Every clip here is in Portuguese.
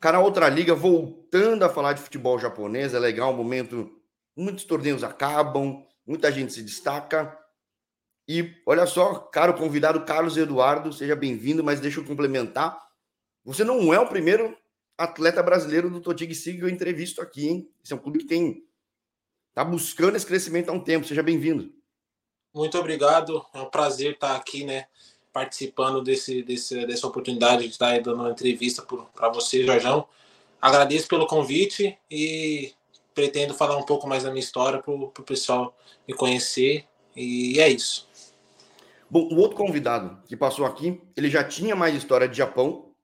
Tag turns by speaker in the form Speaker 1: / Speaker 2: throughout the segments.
Speaker 1: Canal Outra Liga voltando a falar de futebol japonês. É legal, um momento. Muitos torneios acabam, muita gente se destaca. E olha só, caro convidado Carlos Eduardo, seja bem-vindo, mas deixa eu complementar. Você não é o primeiro atleta brasileiro do Totig Sig que eu entrevisto aqui, hein? Esse é um clube que tem tá buscando esse crescimento há um tempo. Seja bem-vindo.
Speaker 2: Muito obrigado. É um prazer estar aqui, né? Participando desse, desse dessa oportunidade de estar dando uma entrevista para você, Jorjão. Agradeço pelo convite e pretendo falar um pouco mais da minha história para o pessoal me conhecer. E é isso.
Speaker 1: Bom, o outro convidado que passou aqui, ele já tinha mais história de Japão,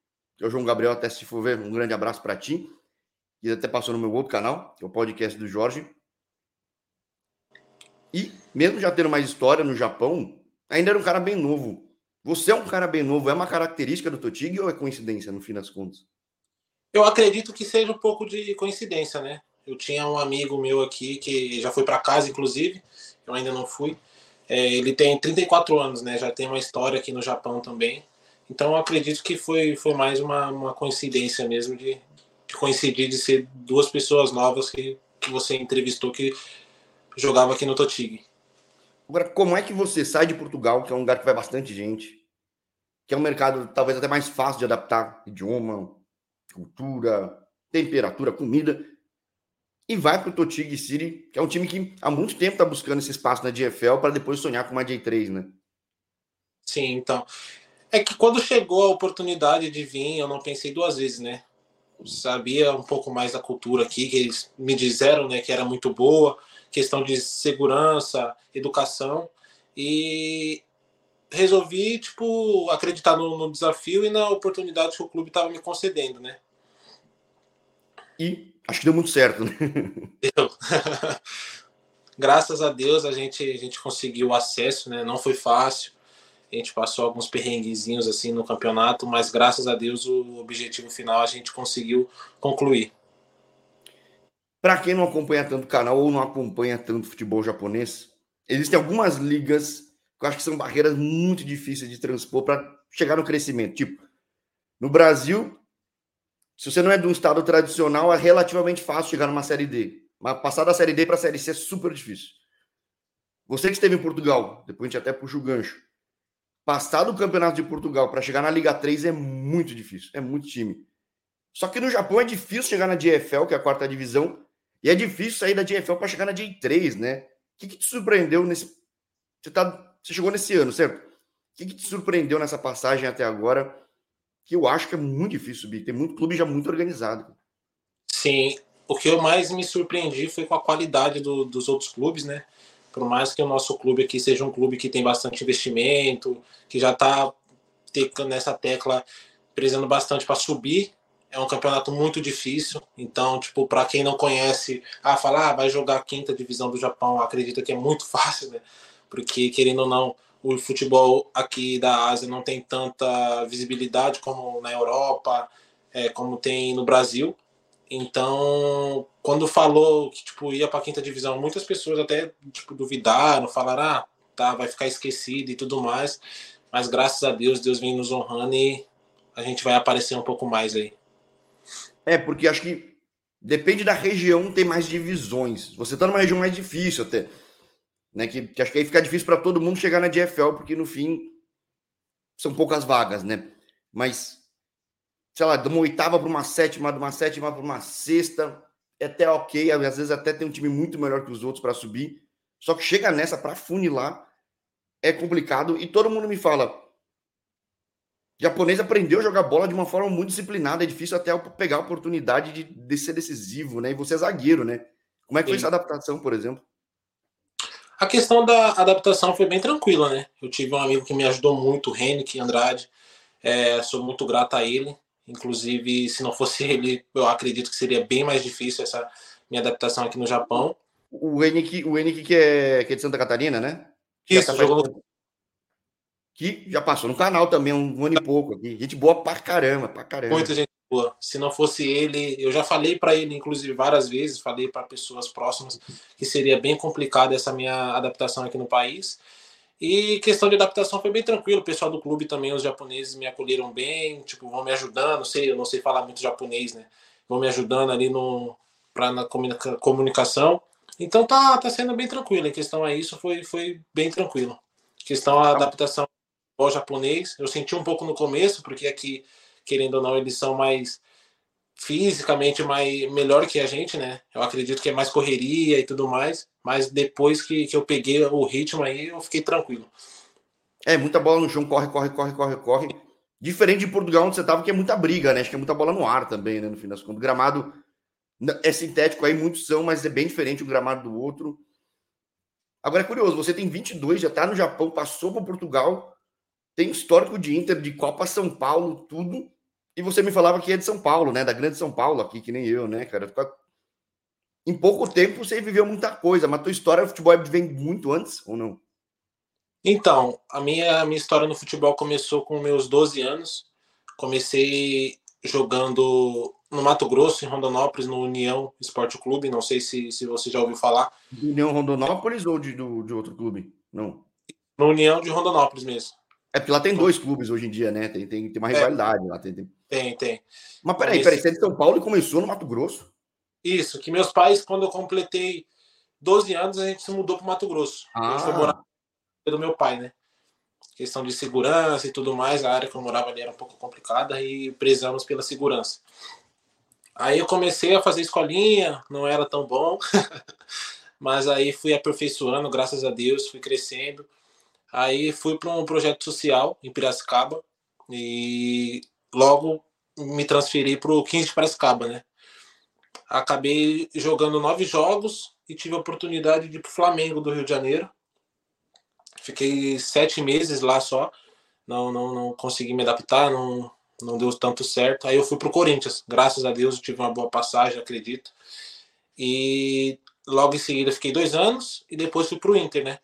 Speaker 1: é o João Gabriel, até se for ver, um grande abraço para ti. Ele até passou no meu outro canal, que é o podcast do Jorge. E, mesmo já tendo mais história no Japão, ainda era um cara bem novo. Você é um cara bem novo, é uma característica do Totig ou é coincidência, no fim das contas?
Speaker 2: Eu acredito que seja um pouco de coincidência, né? Eu tinha um amigo meu aqui que já foi para casa, inclusive, eu ainda não fui. É, ele tem 34 anos, né? Já tem uma história aqui no Japão também. Então eu acredito que foi, foi mais uma, uma coincidência mesmo de, de coincidir de ser duas pessoas novas que, que você entrevistou que jogava aqui no Totig.
Speaker 1: Agora, como é que você sai de Portugal, que é um lugar que vai bastante gente, que é um mercado talvez até mais fácil de adaptar, idioma, cultura, temperatura, comida, e vai para o Totig City, que é um time que há muito tempo está buscando esse espaço na DFL para depois sonhar com uma J3, né?
Speaker 2: Sim, então. É que quando chegou a oportunidade de vir, eu não pensei duas vezes, né? sabia um pouco mais da cultura aqui, que eles me disseram né, que era muito boa, questão de segurança, educação, e resolvi, tipo, acreditar no, no desafio e na oportunidade que o clube estava me concedendo, né?
Speaker 1: E acho que deu muito certo, né? Deu.
Speaker 2: Graças a Deus a gente, a gente conseguiu acesso, né? Não foi fácil. A gente passou alguns perrenguezinhos assim no campeonato, mas graças a Deus o objetivo final a gente conseguiu concluir.
Speaker 1: Para quem não acompanha tanto o canal ou não acompanha tanto futebol japonês, existem algumas ligas que eu acho que são barreiras muito difíceis de transpor para chegar no crescimento. Tipo, no Brasil, se você não é de um estado tradicional, é relativamente fácil chegar numa série D. Mas passar da série D para a série C é super difícil. Você que esteve em Portugal, depois a gente até puxa o gancho. Passar do Campeonato de Portugal para chegar na Liga 3 é muito difícil, é muito time. Só que no Japão é difícil chegar na DFL, que é a quarta divisão, e é difícil sair da DFL para chegar na J3, né? O que, que, te surpreendeu nesse. Você, tá... Você chegou nesse ano, certo? O que, que te surpreendeu nessa passagem até agora? Que eu acho que é muito difícil subir. Tem muito clube já muito organizado.
Speaker 2: Sim. O que eu mais me surpreendi foi com a qualidade do, dos outros clubes, né? Por mais que o nosso clube aqui seja um clube que tem bastante investimento, que já está nessa tecla prezando bastante para subir, é um campeonato muito difícil. Então, tipo, para quem não conhece, ah, falar, ah, vai jogar a quinta divisão do Japão, acredita que é muito fácil, né? Porque, querendo ou não, o futebol aqui da Ásia não tem tanta visibilidade como na Europa, é, como tem no Brasil. Então, quando falou que tipo ia para a quinta divisão, muitas pessoas até tipo duvidaram, falaram, ah, tá, vai ficar esquecido e tudo mais. Mas graças a Deus, Deus vem nos honrando e a gente vai aparecer um pouco mais aí.
Speaker 1: É, porque acho que depende da região, tem mais divisões. Você está numa região mais difícil até. Né, que, que acho que aí fica difícil para todo mundo chegar na DFL, porque no fim são poucas vagas, né? Mas, sei lá, de uma oitava para uma sétima, de uma sétima para uma sexta, é até ok. Às vezes até tem um time muito melhor que os outros para subir. Só que chega nessa para funilar é complicado. E todo mundo me fala, japonês aprendeu a jogar bola de uma forma muito disciplinada. É difícil até pegar a oportunidade de, de ser decisivo, né? E você é zagueiro, né? Como é que Sim. foi essa adaptação, por exemplo?
Speaker 2: A questão da adaptação foi bem tranquila, né? Eu tive um amigo que me ajudou muito, o Henrique Andrade. É, sou muito grato a ele. Inclusive, se não fosse ele, eu acredito que seria bem mais difícil essa minha adaptação aqui no Japão.
Speaker 1: O Henrique, o Henrique que, é, que é de Santa Catarina, né?
Speaker 2: Isso, jogou
Speaker 1: que já passou no canal também um ano e pouco aqui. Gente boa pra caramba, pra caramba.
Speaker 2: Muita gente boa. Se não fosse ele, eu já falei para ele, inclusive, várias vezes, falei para pessoas próximas que seria bem complicado essa minha adaptação aqui no país. E questão de adaptação foi bem tranquilo. O pessoal do clube também, os japoneses me acolheram bem, tipo, vão me ajudando. Sei, eu não sei falar muito japonês, né? Vão me ajudando ali no para na comunicação. Então tá, tá sendo bem tranquilo. Em questão a isso foi foi bem tranquilo. Em questão a adaptação ao japonês, eu senti um pouco no começo, porque aqui querendo ou não eles são mais fisicamente mais melhor que a gente, né? Eu acredito que é mais correria e tudo mais, mas depois que, que eu peguei o ritmo aí, eu fiquei tranquilo.
Speaker 1: É, muita bola no chão, corre, corre, corre, corre, corre. Diferente de Portugal, onde você tava, que é muita briga, né? Acho que é muita bola no ar também, né? No fim das contas. O gramado é sintético aí, muitos são, mas é bem diferente um gramado do outro. Agora é curioso, você tem 22, já tá no Japão, passou para Portugal, tem histórico de Inter, de Copa São Paulo, tudo e você me falava que é de São Paulo, né? Da grande São Paulo aqui, que nem eu, né, cara? Em pouco tempo você viveu muita coisa, mas tua história no futebol vem muito antes ou não?
Speaker 2: Então, a minha, a minha história no futebol começou com meus 12 anos. Comecei jogando no Mato Grosso, em Rondonópolis, no União Esporte Clube. Não sei se, se você já ouviu falar.
Speaker 1: União Rondonópolis ou de, do, de outro clube? Não.
Speaker 2: No União de Rondonópolis mesmo.
Speaker 1: É porque lá tem dois clubes hoje em dia, né? Tem, tem, tem uma é. rivalidade é. lá. Tem, tem...
Speaker 2: tem, tem.
Speaker 1: Mas peraí, peraí, você é de São Paulo e começou no Mato Grosso?
Speaker 2: Isso, que meus pais, quando eu completei 12 anos, a gente se mudou para Mato Grosso. Ah. A gente foi morar do meu pai, né? Questão de segurança e tudo mais, a área que eu morava ali era um pouco complicada e prezamos pela segurança. Aí eu comecei a fazer escolinha, não era tão bom, mas aí fui aperfeiçoando, graças a Deus, fui crescendo. Aí fui para um projeto social em Piracicaba e logo me transferi para o 15 de Piracicaba, né? Acabei jogando nove jogos e tive a oportunidade de ir para o Flamengo do Rio de Janeiro. Fiquei sete meses lá só, não, não, não consegui me adaptar, não, não deu tanto certo. Aí eu fui para o Corinthians, graças a Deus eu tive uma boa passagem, acredito. E logo em seguida fiquei dois anos e depois fui para o Inter, né?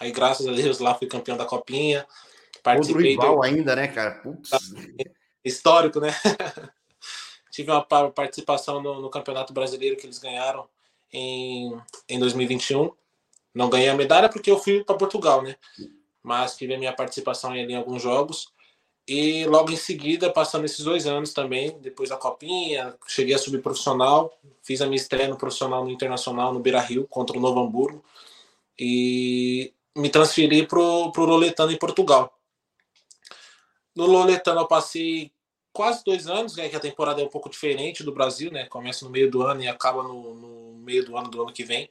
Speaker 2: Aí, graças a Deus, lá fui campeão da Copinha.
Speaker 1: Participei Outro rival do... ainda, né, cara? Putz.
Speaker 2: Histórico, né? Tive uma participação no, no, Campeonato Brasileiro que eles ganharam em, em 2021. Não ganhei a medalha porque eu fui para Portugal, né? Mas tive a minha participação ali em alguns jogos. E logo em seguida, passando esses dois anos também, depois da Copinha, cheguei a subir profissional, fiz a minha estreia no profissional no Internacional, no Beira Rio, contra o Novo Hamburgo. E me transferi pro, pro Loletano em Portugal. No Loletano eu passei quase dois anos, né, que a temporada é um pouco diferente do Brasil, né? Começa no meio do ano e acaba no, no meio do ano do ano que vem.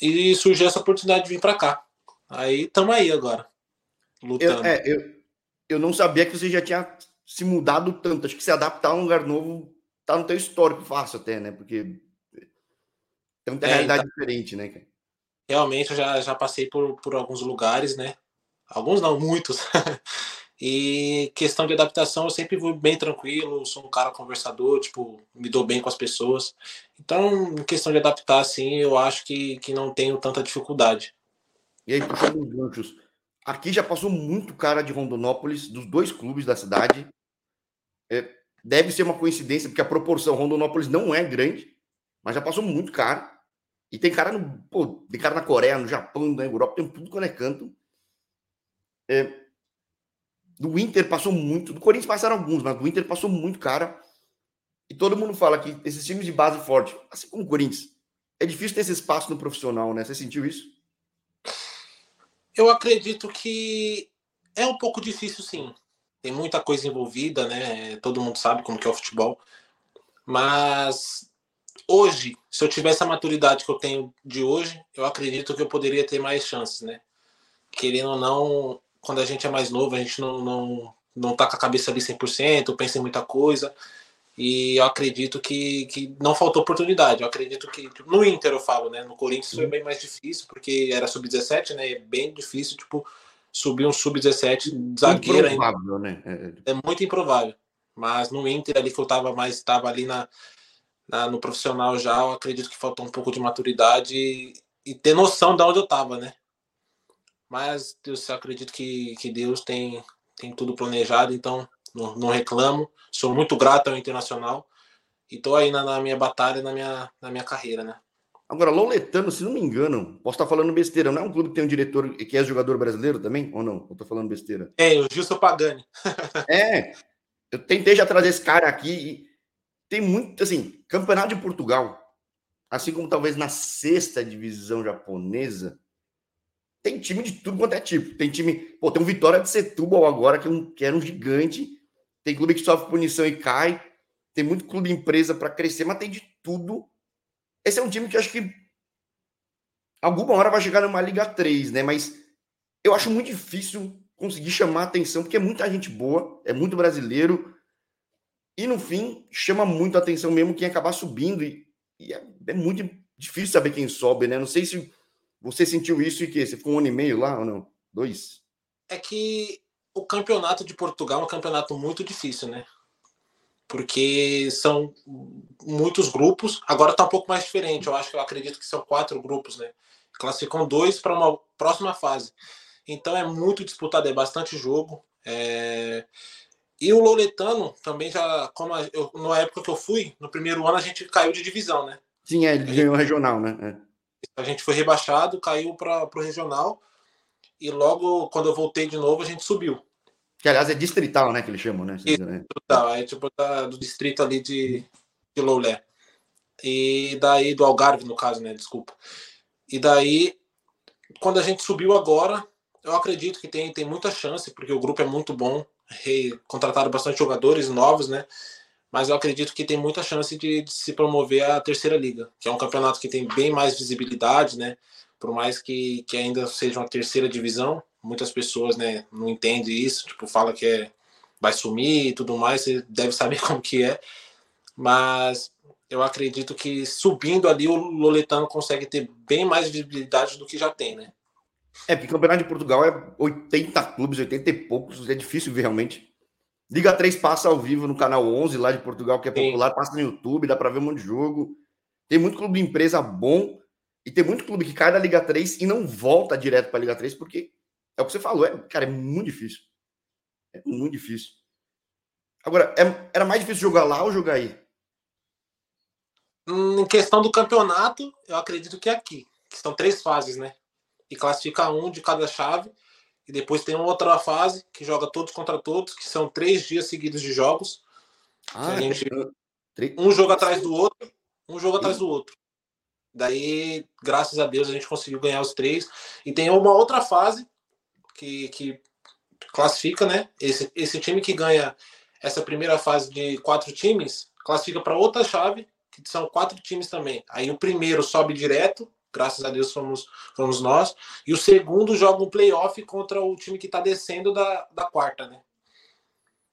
Speaker 2: E surgiu essa oportunidade de vir para cá. Aí estamos aí agora,
Speaker 1: lutando. Eu, é, eu, eu não sabia que você já tinha se mudado tanto. Acho que se adaptar a um lugar novo tá no teu histórico fácil até, né? Porque tem muita é, realidade tá... diferente, né, cara?
Speaker 2: Realmente eu já, já passei por, por alguns lugares, né? Alguns não, muitos. e questão de adaptação, eu sempre vou bem tranquilo, sou um cara conversador, tipo, me dou bem com as pessoas. Então, questão de adaptar, assim, eu acho que, que não tenho tanta dificuldade.
Speaker 1: E aí, puxando os ganchos, aqui já passou muito cara de Rondonópolis, dos dois clubes da cidade. É, deve ser uma coincidência, porque a proporção Rondonópolis não é grande, mas já passou muito cara. E tem cara no. Pô, tem cara na Coreia, no Japão, na Europa, tem tudo quando é canto. É, do Inter passou muito. Do Corinthians passaram alguns, mas do Inter passou muito cara. E todo mundo fala que esses times de base forte, assim como o Corinthians, é difícil ter esse espaço no profissional, né? Você sentiu isso?
Speaker 2: Eu acredito que é um pouco difícil, sim. Tem muita coisa envolvida, né? Todo mundo sabe como que é o futebol. Mas hoje, se eu tivesse a maturidade que eu tenho de hoje, eu acredito que eu poderia ter mais chances, né? Querendo ou não, quando a gente é mais novo, a gente não, não, não tá com a cabeça ali 100%, pensa em muita coisa. E eu acredito que, que não faltou oportunidade. Eu acredito que tipo, no Inter eu falo, né? No Corinthians foi bem mais difícil, porque era sub-17, né? É bem difícil, tipo, subir um sub-17 zagueiro. Improvável, né? É... é muito improvável. Mas no Inter ali que eu tava mais, tava ali na, na, no profissional já, eu acredito que faltou um pouco de maturidade e, e ter noção de onde eu estava, né? Mas eu acredito que, que Deus tem, tem tudo planejado, então não, não reclamo. Sou muito grato ao Internacional e estou aí na, na, minha batalha, na minha, na minha carreira, né?
Speaker 1: Agora, Loletano, se não me engano, posso estar falando besteira, não é um clube que tem um diretor que é jogador brasileiro também? Ou não? Eu estou falando besteira.
Speaker 2: É, o Gilson Pagani.
Speaker 1: é, eu tentei já trazer esse cara aqui e tem muito, assim, Campeonato de Portugal, assim como talvez na sexta divisão japonesa, tem time de tudo quanto é tipo. Tem time, pô, tem um Vitória de Setúbal agora, que, é um, que era um gigante. Tem clube que sofre punição e cai. Tem muito clube empresa para crescer, mas tem de tudo. Esse é um time que acho que alguma hora vai chegar numa Liga 3, né? Mas eu acho muito difícil conseguir chamar atenção, porque é muita gente boa, é muito brasileiro. E no fim, chama muito atenção mesmo quem acabar subindo. E, e é, é muito difícil saber quem sobe, né? Não sei se você sentiu isso e que você ficou um ano e meio lá ou não? Dois?
Speaker 2: É que o campeonato de Portugal é um campeonato muito difícil, né? Porque são muitos grupos. Agora está um pouco mais diferente. Eu acho que eu acredito que são quatro grupos, né? Classificam dois para uma próxima fase. Então é muito disputado, é bastante jogo. É... E o Loletano também já, como eu, na época que eu fui, no primeiro ano a gente caiu de divisão, né?
Speaker 1: Sim, é, ele ganhou regional, né? É.
Speaker 2: A gente foi rebaixado, caiu para o regional e logo quando eu voltei de novo a gente subiu.
Speaker 1: Que aliás é distrital, né? Que eles chamam, né?
Speaker 2: Distrital, é tipo da, do distrito ali de, de Loulé. E daí, do Algarve, no caso, né? Desculpa. E daí, quando a gente subiu agora, eu acredito que tem, tem muita chance, porque o grupo é muito bom. Contrataram bastante jogadores novos, né? mas eu acredito que tem muita chance de, de, se promover a terceira liga, que é um campeonato que tem bem mais visibilidade, né? Por mais que, que ainda seja uma terceira divisão, muitas pessoas, né, não entendem isso, tipo, fala que é vai sumir e tudo mais, você deve saber como que é. Mas eu acredito que subindo ali o Loletano consegue ter bem mais visibilidade do que já tem, né?
Speaker 1: É, porque o Campeonato de Portugal é 80 clubes, 80 e poucos, é difícil ver realmente Liga 3 passa ao vivo no canal 11 lá de Portugal, que é popular, Sim. passa no YouTube, dá para ver um monte de jogo. Tem muito clube de empresa bom e tem muito clube que cai da Liga 3 e não volta direto para a Liga 3 porque é o que você falou, é, cara, é muito difícil. É muito difícil. Agora, é, era mais difícil jogar lá ou jogar aí?
Speaker 2: Hum, em questão do campeonato, eu acredito que é aqui. Que são três fases, né? E classifica um de cada chave. E depois tem uma outra fase que joga todos contra todos, que são três dias seguidos de jogos. Ah, gente, um jogo atrás do outro, um jogo atrás do outro. Daí, graças a Deus, a gente conseguiu ganhar os três. E tem uma outra fase que, que classifica, né? Esse, esse time que ganha essa primeira fase de quatro times classifica para outra chave, que são quatro times também. Aí o primeiro sobe direto graças a Deus fomos, fomos nós. E o segundo joga um playoff contra o time que está descendo da, da quarta, né?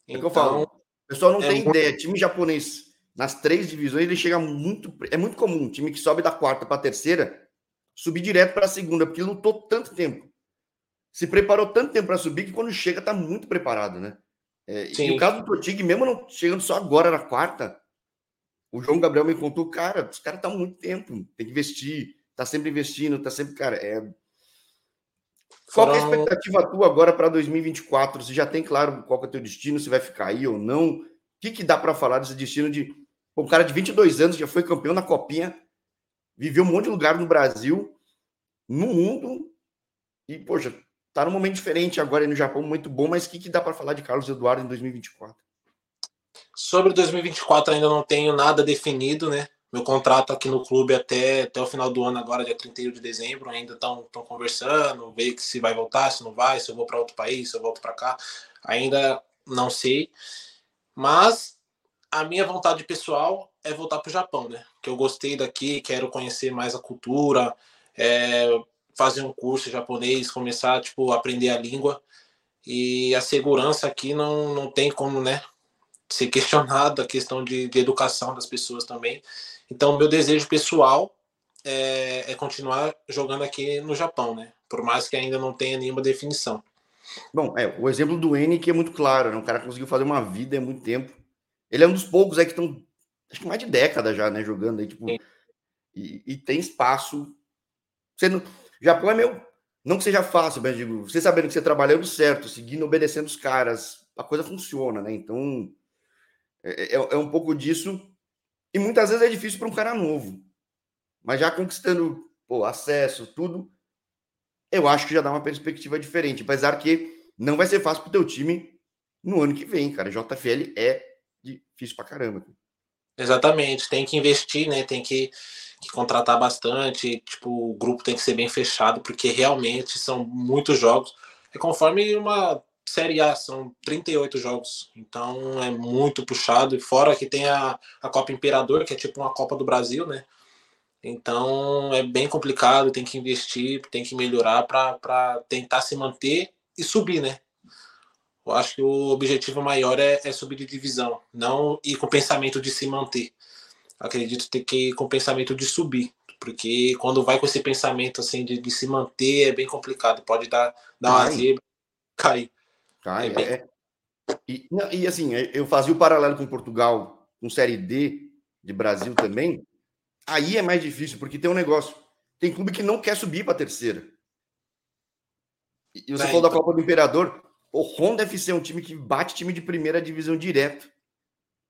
Speaker 1: Então, é que eu falo. Então, o pessoal não é tem muito... ideia. Time japonês, nas três divisões, ele chega muito. É muito comum. Um time que sobe da quarta para a terceira subir direto para a segunda, porque lutou tanto tempo. Se preparou tanto tempo para subir que quando chega está muito preparado, né? É, e o caso do Totig, mesmo não chegando só agora na quarta, o João Gabriel me contou, cara, os caras estão há muito tempo, tem que investir, tá sempre investindo, tá sempre, cara, é qual é a expectativa tua agora para 2024? Você já tem claro qual é o teu destino, se vai ficar aí ou não? O que, que dá para falar desse destino de um cara de 22 anos já foi campeão na Copinha, viveu um monte de lugar no Brasil, no mundo e poxa, tá num momento diferente agora no Japão, muito bom, mas o que, que dá para falar de Carlos Eduardo em 2024?
Speaker 2: Sobre 2024 ainda não tenho nada definido, né? Meu contrato aqui no clube até, até o final do ano, agora, dia 31 de dezembro, ainda estão conversando, ver se vai voltar, se não vai, se eu vou para outro país, se eu volto para cá. Ainda não sei. Mas a minha vontade pessoal é voltar para o Japão, né? Que eu gostei daqui, quero conhecer mais a cultura, é, fazer um curso japonês, começar tipo aprender a língua e a segurança aqui não, não tem como, né? Ser questionado a questão de, de educação das pessoas também. Então, meu desejo pessoal é, é, continuar jogando aqui no Japão, né? Por mais que ainda não tenha nenhuma definição.
Speaker 1: Bom, é, o exemplo do N que é muito claro, né? O cara conseguiu fazer uma vida há muito tempo. Ele é um dos poucos aí que estão, acho que mais de década já, né? Jogando aí, tipo. E, e, tem espaço. Você não, Japão é meu. Não que seja fácil, mas digo, você sabendo que você trabalhando certo, seguindo, obedecendo os caras, a coisa funciona, né? Então, é, é, é um pouco disso e muitas vezes é difícil para um cara novo. Mas já conquistando pô, acesso, tudo, eu acho que já dá uma perspectiva diferente. Apesar que não vai ser fácil para o teu time no ano que vem, cara. JFL é difícil para caramba.
Speaker 2: Exatamente, tem que investir, né? Tem que, que, contratar bastante. Tipo, o grupo tem que ser bem fechado, porque realmente são muitos jogos. É conforme uma Série A, são 38 jogos. Então é muito puxado. E fora que tem a, a Copa Imperador, que é tipo uma Copa do Brasil, né? Então é bem complicado, tem que investir, tem que melhorar para tentar se manter e subir, né? Eu acho que o objetivo maior é, é subir de divisão, não ir com o pensamento de se manter. Acredito ter que ir com o pensamento de subir, porque quando vai com esse pensamento assim de, de se manter é bem complicado, pode dar, dar uma zebra, cair.
Speaker 1: Cai, é bem... é. E, e assim, eu fazia o paralelo com Portugal, com Série D de Brasil também. Aí é mais difícil, porque tem um negócio. Tem clube que não quer subir para a terceira. E você é, falou então... da Copa do Imperador. O Honda FC é um time que bate time de primeira divisão direto.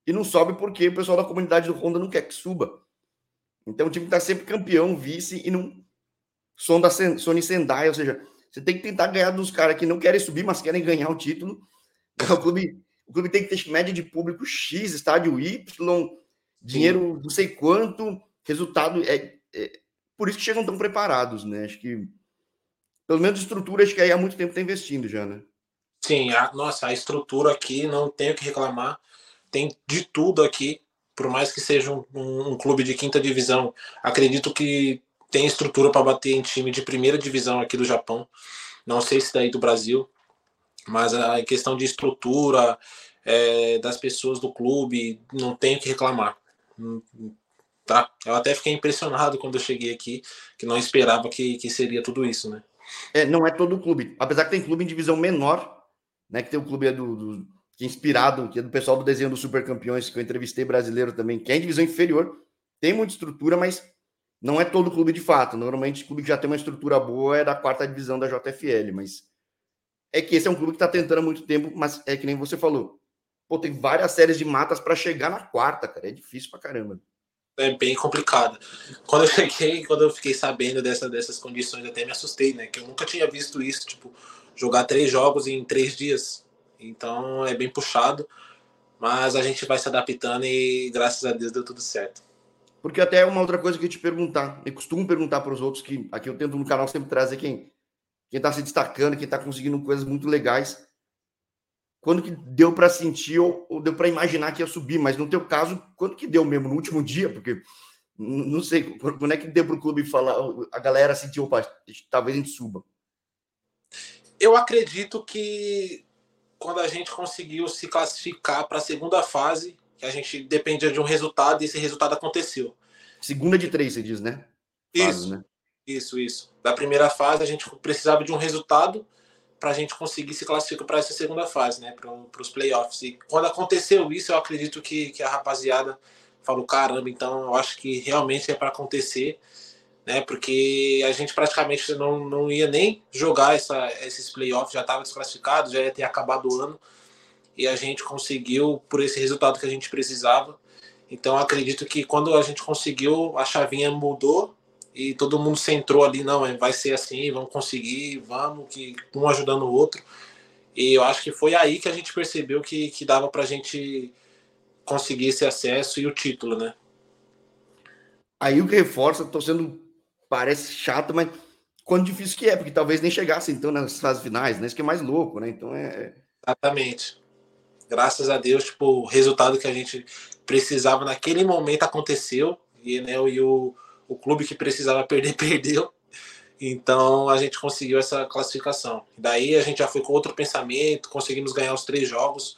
Speaker 1: E não sobe porque o pessoal da comunidade do Honda não quer que suba. Então o time está sempre campeão, vice e não. Sony Sendai, ou seja, você tem que tentar ganhar dos caras que não querem subir, mas querem ganhar o título. O clube, o clube tem que ter média de público X, estádio Y, dinheiro não sei quanto, resultado. É, é, por isso que chegam tão preparados, né? Acho que, pelo menos estrutura, acho que aí há muito tempo está investindo já, né?
Speaker 2: Sim, a, nossa, a estrutura aqui, não tenho que reclamar. Tem de tudo aqui, por mais que seja um, um, um clube de quinta divisão. Acredito que tem estrutura para bater em time de primeira divisão aqui do Japão. Não sei se daí do Brasil, mas a questão de estrutura é, das pessoas do clube, não tenho que reclamar. Tá? Eu até fiquei impressionado quando eu cheguei aqui, que não esperava que, que seria tudo isso, né?
Speaker 1: É, não é todo clube. Apesar que tem clube em divisão menor, né? Que tem o clube é do, do que é inspirado, que é do pessoal do desenho dos super campeões, que eu entrevistei brasileiro também, que é em divisão inferior, tem muita estrutura, mas não é todo clube de fato. Normalmente, o clube que já tem uma estrutura boa é da quarta divisão da JFL, mas é que esse é um clube que está tentando há muito tempo, mas é que nem você falou. Pô, tem várias séries de matas para chegar na quarta, cara. É difícil pra caramba.
Speaker 2: É bem complicado. Quando eu cheguei, quando eu fiquei sabendo dessa, dessas condições, até me assustei, né? Que eu nunca tinha visto isso. Tipo, jogar três jogos em três dias. Então é bem puxado, mas a gente vai se adaptando e graças a Deus deu tudo certo.
Speaker 1: Porque até uma outra coisa que eu te perguntar, eu costumo perguntar para os outros que aqui eu tento no canal sempre trazer quem quem está se destacando, quem está conseguindo coisas muito legais. Quando que deu para sentir ou, ou deu para imaginar que ia subir, mas no teu caso, quando que deu mesmo? No último dia? Porque não sei, quando é que deu para o clube falar, a galera sentiu, opa, talvez a gente suba
Speaker 2: eu acredito que quando a gente conseguiu se classificar para a segunda fase, que a gente dependia de um resultado e esse resultado aconteceu.
Speaker 1: Segunda de três, você diz, né?
Speaker 2: Isso, né? isso, isso. Da primeira fase, a gente precisava de um resultado para a gente conseguir se classificar para essa segunda fase, né? Para os playoffs. E quando aconteceu isso, eu acredito que, que a rapaziada falou: caramba, então eu acho que realmente é para acontecer né? Porque a gente praticamente não, não ia nem jogar essa, esses playoffs, já estava desclassificado, já ia ter acabado o ano e a gente conseguiu por esse resultado que a gente precisava. Então acredito que quando a gente conseguiu, a chavinha mudou e todo mundo centrou ali, não, é, vai ser assim, vamos conseguir, vamos, que um ajudando o outro. E eu acho que foi aí que a gente percebeu que, que dava para a gente conseguir esse acesso e o título, né?
Speaker 1: Aí o que reforça, estou sendo parece chato, mas quando difícil que é, porque talvez nem chegasse então nas fases finais, né? Isso que é mais louco, né? Então é, é.
Speaker 2: Exatamente. Graças a Deus, tipo, o resultado que a gente precisava naquele momento aconteceu. E, né, e o, o clube que precisava perder, perdeu. Então a gente conseguiu essa classificação. Daí a gente já foi com outro pensamento, conseguimos ganhar os três jogos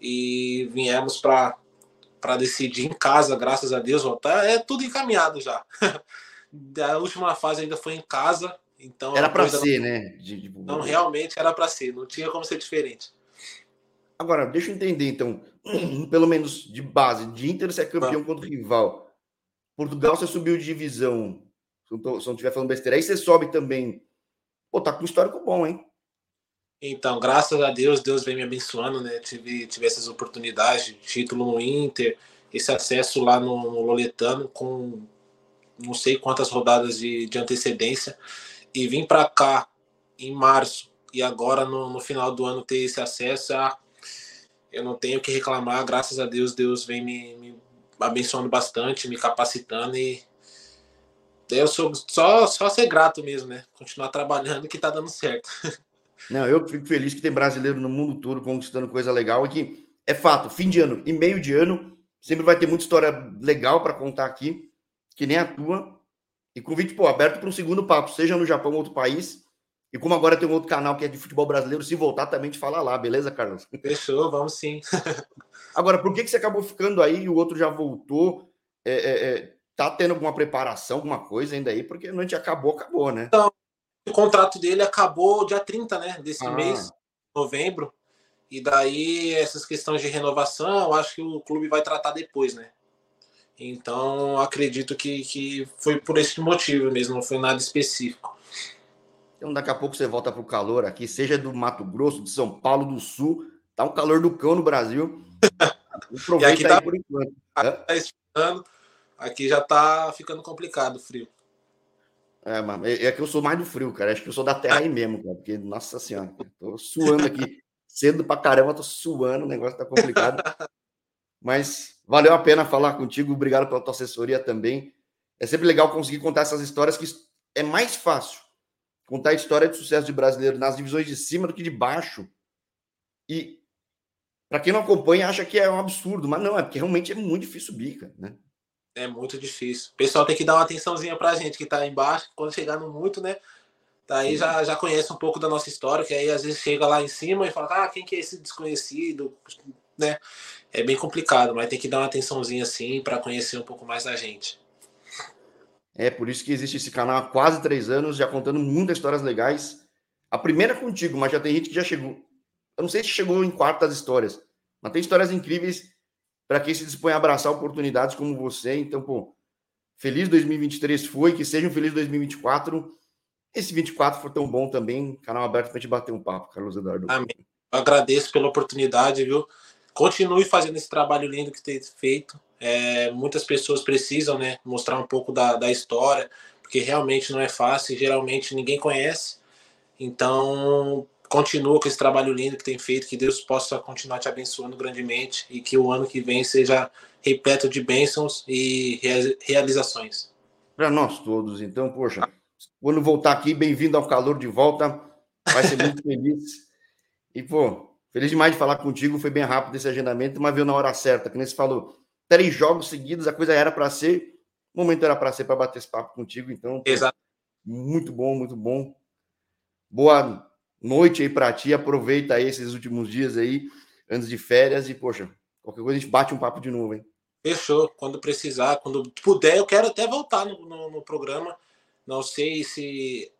Speaker 2: e viemos para decidir em casa, graças a Deus. Ó, tá, é tudo encaminhado já. A última fase ainda foi em casa, então
Speaker 1: era para ser,
Speaker 2: não...
Speaker 1: né?
Speaker 2: De, de... Não, realmente era para ser, não tinha como ser diferente.
Speaker 1: Agora, deixa eu entender então, pelo menos de base, de Inter ser campeão ah. contra o rival. Portugal você subiu de divisão, se não, tô, se não estiver falando besteira, aí você sobe também. Pô, tá com um histórico bom, hein?
Speaker 2: Então, graças a Deus, Deus vem me abençoando, né? Tive, tive essas oportunidades, título no Inter, esse acesso lá no, no Loletano com não sei quantas rodadas de, de antecedência, e vim para cá em março e agora no, no, final do ano ter esse acesso, ah, eu não tenho que reclamar, graças a Deus, Deus vem me, me abençoando bastante, me capacitando e eu sou só, só ser grato mesmo, né? Continuar trabalhando que tá dando certo.
Speaker 1: Não, eu fico feliz que tem brasileiro no mundo todo conquistando coisa legal que é fato, fim de ano e meio de ano, sempre vai ter muita história legal para contar aqui, que nem a tua. E convite, pô, aberto para um segundo papo, seja no Japão ou outro país. E como agora tem um outro canal que é de futebol brasileiro, se voltar também te falar lá, beleza, Carlos?
Speaker 2: Fechou, vamos sim.
Speaker 1: agora, por que, que você acabou ficando aí e o outro já voltou? É, é, é, tá tendo alguma preparação, alguma coisa ainda aí? Porque não a gente acabou, acabou, né?
Speaker 2: Então, o contrato dele acabou dia 30, né? Desse ah. mês, novembro. E daí, essas questões de renovação, eu acho que o clube vai tratar depois, né? Então, acredito que, que foi por esse motivo mesmo, não foi nada específico.
Speaker 1: Então, daqui a pouco você volta para o calor aqui, seja do Mato Grosso, de São Paulo, do Sul. Tá um calor do cão no Brasil.
Speaker 2: Aproveita aqui tá, por enquanto. Tá aqui já tá ficando complicado o frio.
Speaker 1: É, mano, é, é que eu sou mais do frio, cara. Acho que eu sou da terra aí mesmo, cara. Porque, nossa senhora, tô suando aqui cedo pra caramba, tô suando, o negócio tá complicado. Mas valeu a pena falar contigo, obrigado pela tua assessoria também. É sempre legal conseguir contar essas histórias que é mais fácil contar a história de sucesso de brasileiro nas divisões de cima do que de baixo. E para quem não acompanha, acha que é um absurdo, mas não, é porque realmente é muito difícil subir, cara, né?
Speaker 2: É muito difícil. O pessoal tem que dar uma atençãozinha pra gente que tá embaixo, quando chegar no muito, né? Daí já, já conhece um pouco da nossa história, que aí às vezes chega lá em cima e fala, ah, quem que é esse desconhecido, né? É bem complicado, mas tem que dar uma atençãozinha assim para conhecer um pouco mais da gente.
Speaker 1: É por isso que existe esse canal há quase três anos, já contando muitas histórias legais. A primeira é contigo, mas já tem gente que já chegou. Eu não sei se chegou em quartas histórias, mas tem histórias incríveis para quem se dispõe a abraçar oportunidades como você. Então, pô, feliz 2023 foi, que seja um feliz 2024 esse 24 for tão bom também, canal aberto para te bater um papo, Carlos Eduardo.
Speaker 2: Amém. Eu agradeço pela oportunidade, viu? Continue fazendo esse trabalho lindo que tem feito. É, muitas pessoas precisam, né, mostrar um pouco da, da história, porque realmente não é fácil, geralmente ninguém conhece. Então, continua com esse trabalho lindo que tem feito, que Deus possa continuar te abençoando grandemente e que o ano que vem seja repleto de bênçãos e realizações.
Speaker 1: Para nós todos, então, poxa, quando voltar aqui, bem-vindo ao calor de volta. Vai ser muito feliz. E, pô, feliz demais de falar contigo. Foi bem rápido esse agendamento, mas veio na hora certa. Que nem você falou, três jogos seguidos, a coisa era para ser. O momento era para ser para bater esse papo contigo. Então,
Speaker 2: Exato.
Speaker 1: muito bom, muito bom. Boa noite aí para ti. Aproveita aí esses últimos dias aí, antes de férias. E, poxa, qualquer coisa a gente bate um papo de novo, hein?
Speaker 2: Fechou. Quando precisar, quando puder, eu quero até voltar no, no, no programa não sei se.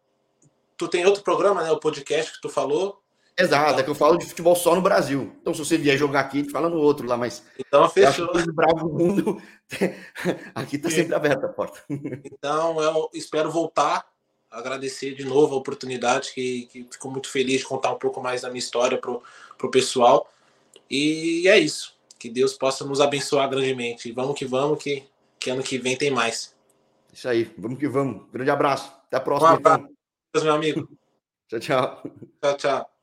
Speaker 2: Tu tem outro programa, né? O podcast que tu falou.
Speaker 1: Exato, então... é que eu falo de futebol só no Brasil. Então, se você vier jogar aqui, a gente fala no outro lá, mas.
Speaker 2: Então, fechou.
Speaker 1: Bravo Mundo, aqui está sempre aberta a porta.
Speaker 2: Então, eu espero voltar, agradecer de novo a oportunidade, que, que fico muito feliz de contar um pouco mais da minha história para o pessoal. E é isso. Que Deus possa nos abençoar grandemente. Vamos que vamos, que, que ano que vem tem mais.
Speaker 1: Isso aí, vamos que vamos. Grande abraço. Até a próxima. Um
Speaker 2: abraço, então. meu amigo.
Speaker 1: tchau, tchau.
Speaker 2: Tchau, tchau.